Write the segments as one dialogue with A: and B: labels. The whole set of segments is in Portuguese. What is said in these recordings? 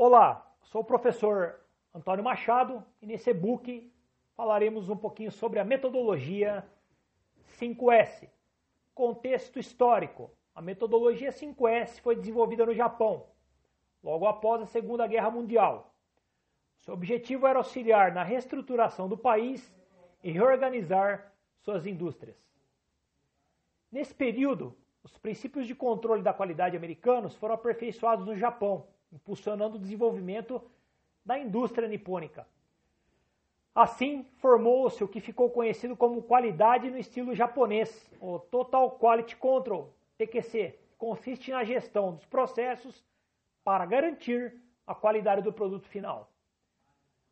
A: Olá, sou o professor Antônio Machado e nesse e-book falaremos um pouquinho sobre a metodologia 5S. Contexto histórico. A metodologia 5S foi desenvolvida no Japão, logo após a Segunda Guerra Mundial. Seu objetivo era auxiliar na reestruturação do país e reorganizar suas indústrias. Nesse período, os princípios de controle da qualidade americanos foram aperfeiçoados no Japão, impulsionando o desenvolvimento da indústria nipônica. Assim, formou-se o que ficou conhecido como qualidade no estilo japonês, o Total Quality Control, TQC, que consiste na gestão dos processos para garantir a qualidade do produto final.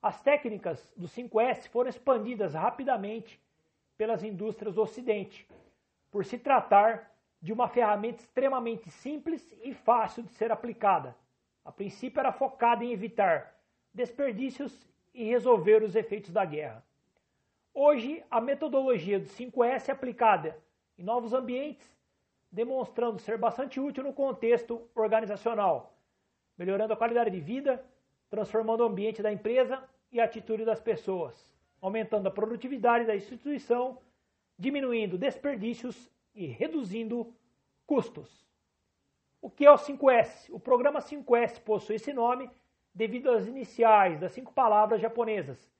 A: As técnicas do 5S foram expandidas rapidamente pelas indústrias do Ocidente, por se tratar de uma ferramenta extremamente simples e fácil de ser aplicada. A princípio era focada em evitar desperdícios e resolver os efeitos da guerra. Hoje, a metodologia do 5S é aplicada em novos ambientes, demonstrando ser bastante útil no contexto organizacional, melhorando a qualidade de vida, transformando o ambiente da empresa e a atitude das pessoas, aumentando a produtividade da instituição, diminuindo desperdícios e reduzindo custos. O que é o 5S? O programa 5S possui esse nome devido às iniciais das cinco palavras japonesas,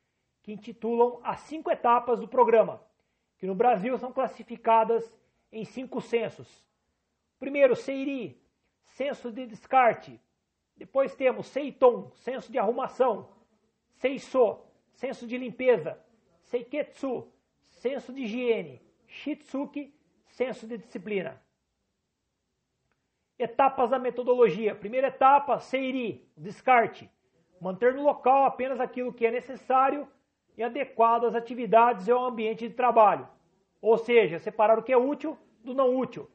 A: que intitulam as cinco etapas do programa, que no Brasil são classificadas em cinco censos. Primeiro, Seiri, censo de descarte. Depois temos Seiton, censo de arrumação. Seiso, censo de limpeza. Seiketsu, senso de higiene. Shitsuki, senso de disciplina. Etapas da metodologia. Primeira etapa, Seiri, descarte. Manter no local apenas aquilo que é necessário e adequado às atividades e ao ambiente de trabalho. Ou seja, separar o que é útil do não útil.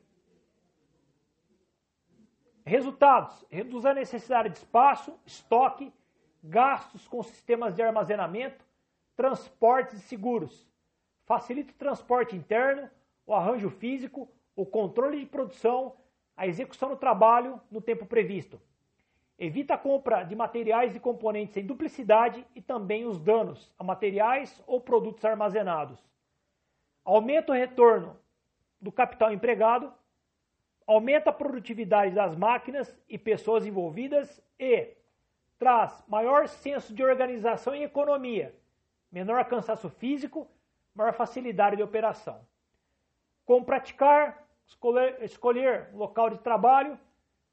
A: Resultados: reduz a necessidade de espaço, estoque, gastos com sistemas de armazenamento, transportes e seguros. Facilita o transporte interno, o arranjo físico, o controle de produção, a execução do trabalho no tempo previsto. Evita a compra de materiais e componentes em duplicidade e também os danos a materiais ou produtos armazenados. Aumenta o retorno do capital empregado, aumenta a produtividade das máquinas e pessoas envolvidas e traz maior senso de organização e economia, menor cansaço físico, maior facilidade de operação. Como praticar, escolher, escolher local de trabalho,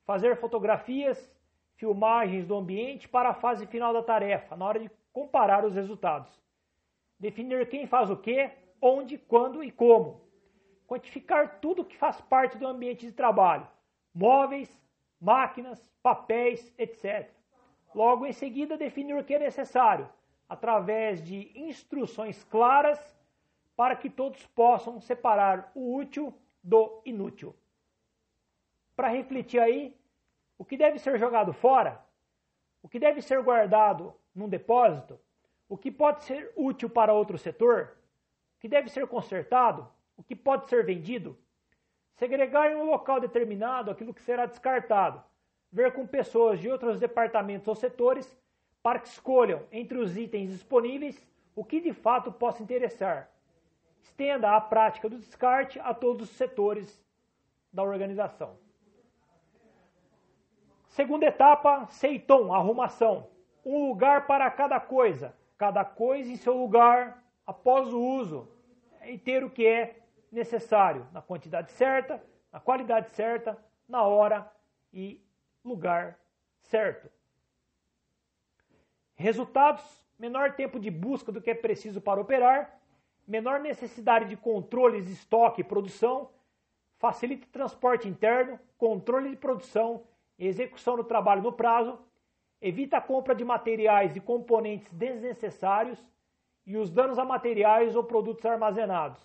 A: fazer fotografias, filmagens do ambiente para a fase final da tarefa, na hora de comparar os resultados. Definir quem faz o que, onde, quando e como. Quantificar tudo que faz parte do ambiente de trabalho, móveis, máquinas, papéis, etc. Logo em seguida, definir o que é necessário, através de instruções claras para que todos possam separar o útil do inútil. Para refletir aí, o que deve ser jogado fora, o que deve ser guardado num depósito, o que pode ser útil para outro setor, o que deve ser consertado, o que pode ser vendido, segregar em um local determinado aquilo que será descartado, ver com pessoas de outros departamentos ou setores para que escolham entre os itens disponíveis o que de fato possa interessar estenda a prática do descarte a todos os setores da organização. Segunda etapa, Seiton, arrumação. Um lugar para cada coisa, cada coisa em seu lugar após o uso e ter o que é necessário, na quantidade certa, na qualidade certa, na hora e lugar certo. Resultados: menor tempo de busca do que é preciso para operar, menor necessidade de controles de estoque e produção, facilita o transporte interno, controle de produção execução do trabalho no prazo, evita a compra de materiais e componentes desnecessários e os danos a materiais ou produtos armazenados.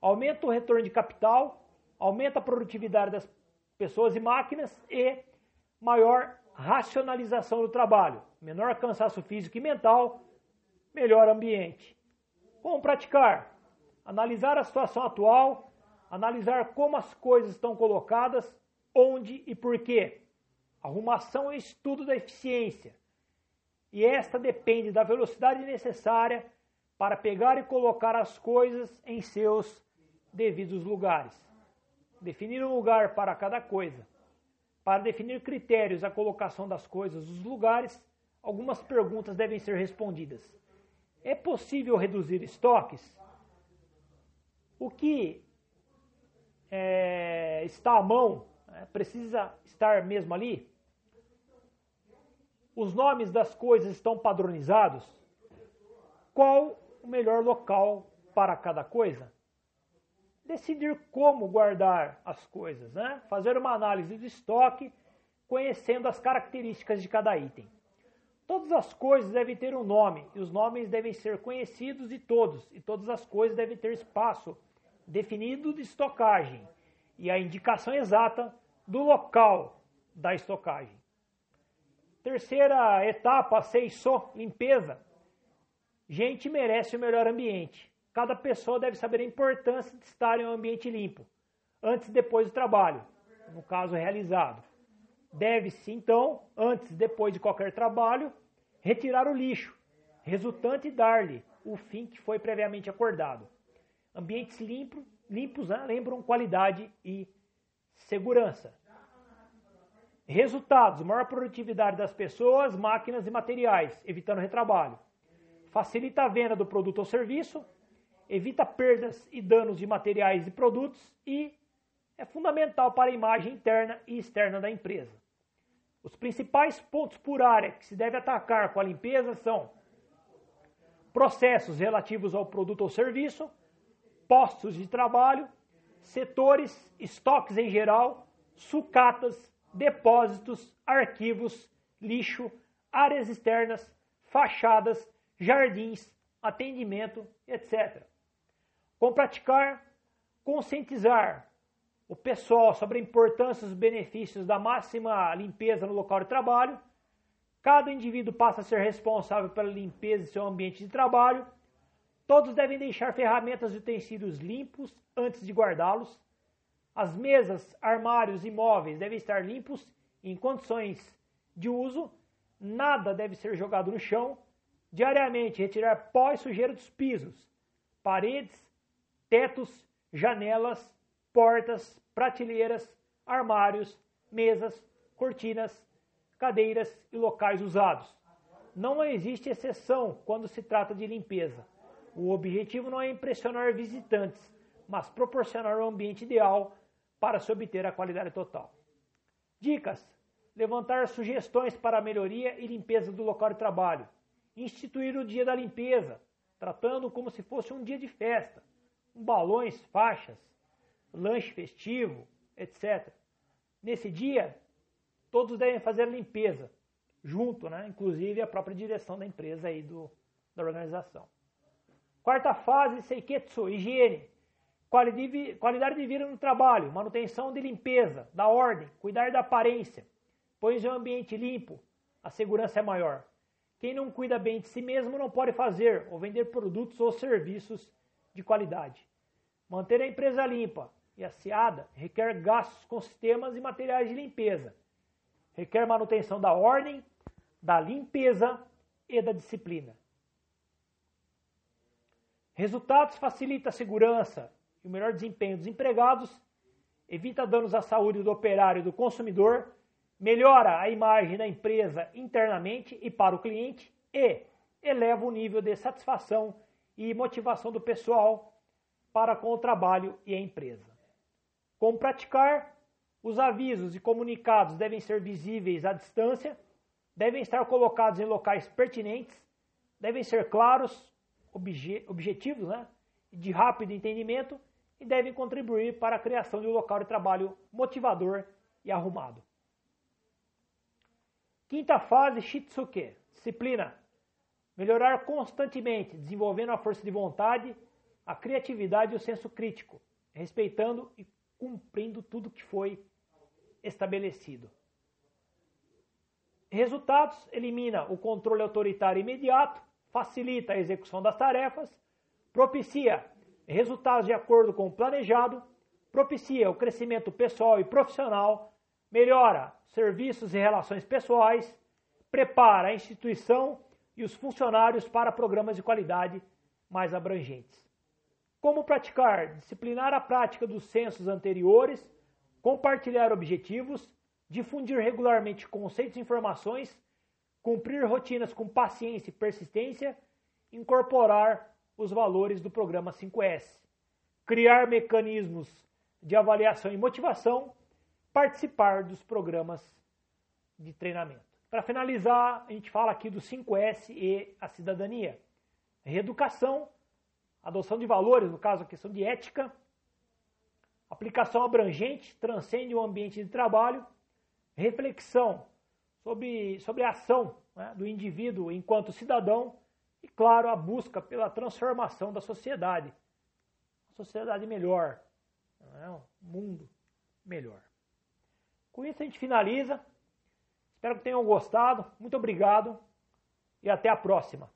A: Aumenta o retorno de capital, aumenta a produtividade das pessoas e máquinas e maior racionalização do trabalho, menor cansaço físico e mental, melhor ambiente. Como praticar? Analisar a situação atual, analisar como as coisas estão colocadas, onde e por quê. Arrumação é estudo da eficiência, e esta depende da velocidade necessária para pegar e colocar as coisas em seus devidos lugares. Definir um lugar para cada coisa. Para definir critérios à colocação das coisas nos lugares, algumas perguntas devem ser respondidas. É possível reduzir estoques? O que é, está à mão é, precisa estar mesmo ali? Os nomes das coisas estão padronizados? Qual o melhor local para cada coisa? Decidir como guardar as coisas, né? fazer uma análise do estoque, conhecendo as características de cada item. Todas as coisas devem ter um nome, e os nomes devem ser conhecidos de todos, e todas as coisas devem ter espaço definido de estocagem e a indicação exata do local da estocagem. Terceira etapa, seiso, limpeza. Gente merece o melhor ambiente. Cada pessoa deve saber a importância de estar em um ambiente limpo, antes e depois do trabalho, no caso realizado. Deve-se, então, antes e depois de qualquer trabalho, retirar o lixo resultante dar-lhe o fim que foi previamente acordado. Ambientes limpo, limpos né, lembram qualidade e segurança. Resultados: maior produtividade das pessoas, máquinas e materiais, evitando retrabalho. Facilita a venda do produto ou serviço, evita perdas e danos de materiais e produtos e é fundamental para a imagem interna e externa da empresa. Os principais pontos por área que se deve atacar com a limpeza são processos relativos ao produto ou serviço, postos de trabalho, setores, estoques em geral, sucatas, depósitos, arquivos, lixo, áreas externas, fachadas, jardins, atendimento, etc. Com praticar, conscientizar, o pessoal sobre a importância e os benefícios da máxima limpeza no local de trabalho. Cada indivíduo passa a ser responsável pela limpeza de seu ambiente de trabalho. Todos devem deixar ferramentas e utensílios limpos antes de guardá-los. As mesas, armários e móveis devem estar limpos em condições de uso. Nada deve ser jogado no chão. Diariamente retirar pó e sujeira dos pisos, paredes, tetos, janelas portas, prateleiras, armários, mesas, cortinas, cadeiras e locais usados. Não existe exceção quando se trata de limpeza. O objetivo não é impressionar visitantes, mas proporcionar um ambiente ideal para se obter a qualidade total. Dicas: levantar sugestões para a melhoria e limpeza do local de trabalho. Instituir o dia da limpeza, tratando como se fosse um dia de festa, com balões, faixas, lanche festivo, etc. Nesse dia, todos devem fazer a limpeza, junto, né? inclusive a própria direção da empresa e do, da organização. Quarta fase, Seiketsu, higiene. Qualidade de vida no trabalho, manutenção de limpeza, da ordem, cuidar da aparência. Pois em um ambiente limpo, a segurança é maior. Quem não cuida bem de si mesmo não pode fazer ou vender produtos ou serviços de qualidade. Manter a empresa limpa, e a SEADA requer gastos com sistemas e materiais de limpeza. Requer manutenção da ordem, da limpeza e da disciplina. Resultados facilita a segurança e o melhor desempenho dos empregados, evita danos à saúde do operário e do consumidor, melhora a imagem da empresa internamente e para o cliente e eleva o nível de satisfação e motivação do pessoal para com o trabalho e a empresa. Como praticar? Os avisos e comunicados devem ser visíveis à distância, devem estar colocados em locais pertinentes, devem ser claros, obje objetivos, né? de rápido entendimento e devem contribuir para a criação de um local de trabalho motivador e arrumado. Quinta fase, Shitsuke, disciplina. Melhorar constantemente, desenvolvendo a força de vontade, a criatividade e o senso crítico, respeitando e cumprindo tudo que foi estabelecido. Resultados: elimina o controle autoritário imediato, facilita a execução das tarefas, propicia resultados de acordo com o planejado, propicia o crescimento pessoal e profissional, melhora serviços e relações pessoais, prepara a instituição e os funcionários para programas de qualidade mais abrangentes. Como praticar? Disciplinar a prática dos censos anteriores, compartilhar objetivos, difundir regularmente conceitos e informações, cumprir rotinas com paciência e persistência, incorporar os valores do programa 5S, criar mecanismos de avaliação e motivação, participar dos programas de treinamento. Para finalizar, a gente fala aqui do 5S e a cidadania. Reeducação, adoção de valores, no caso a questão de ética, aplicação abrangente, transcende o ambiente de trabalho, reflexão sobre, sobre a ação né, do indivíduo enquanto cidadão e, claro, a busca pela transformação da sociedade. Uma sociedade melhor, né, um mundo melhor. Com isso a gente finaliza. Espero que tenham gostado. Muito obrigado e até a próxima.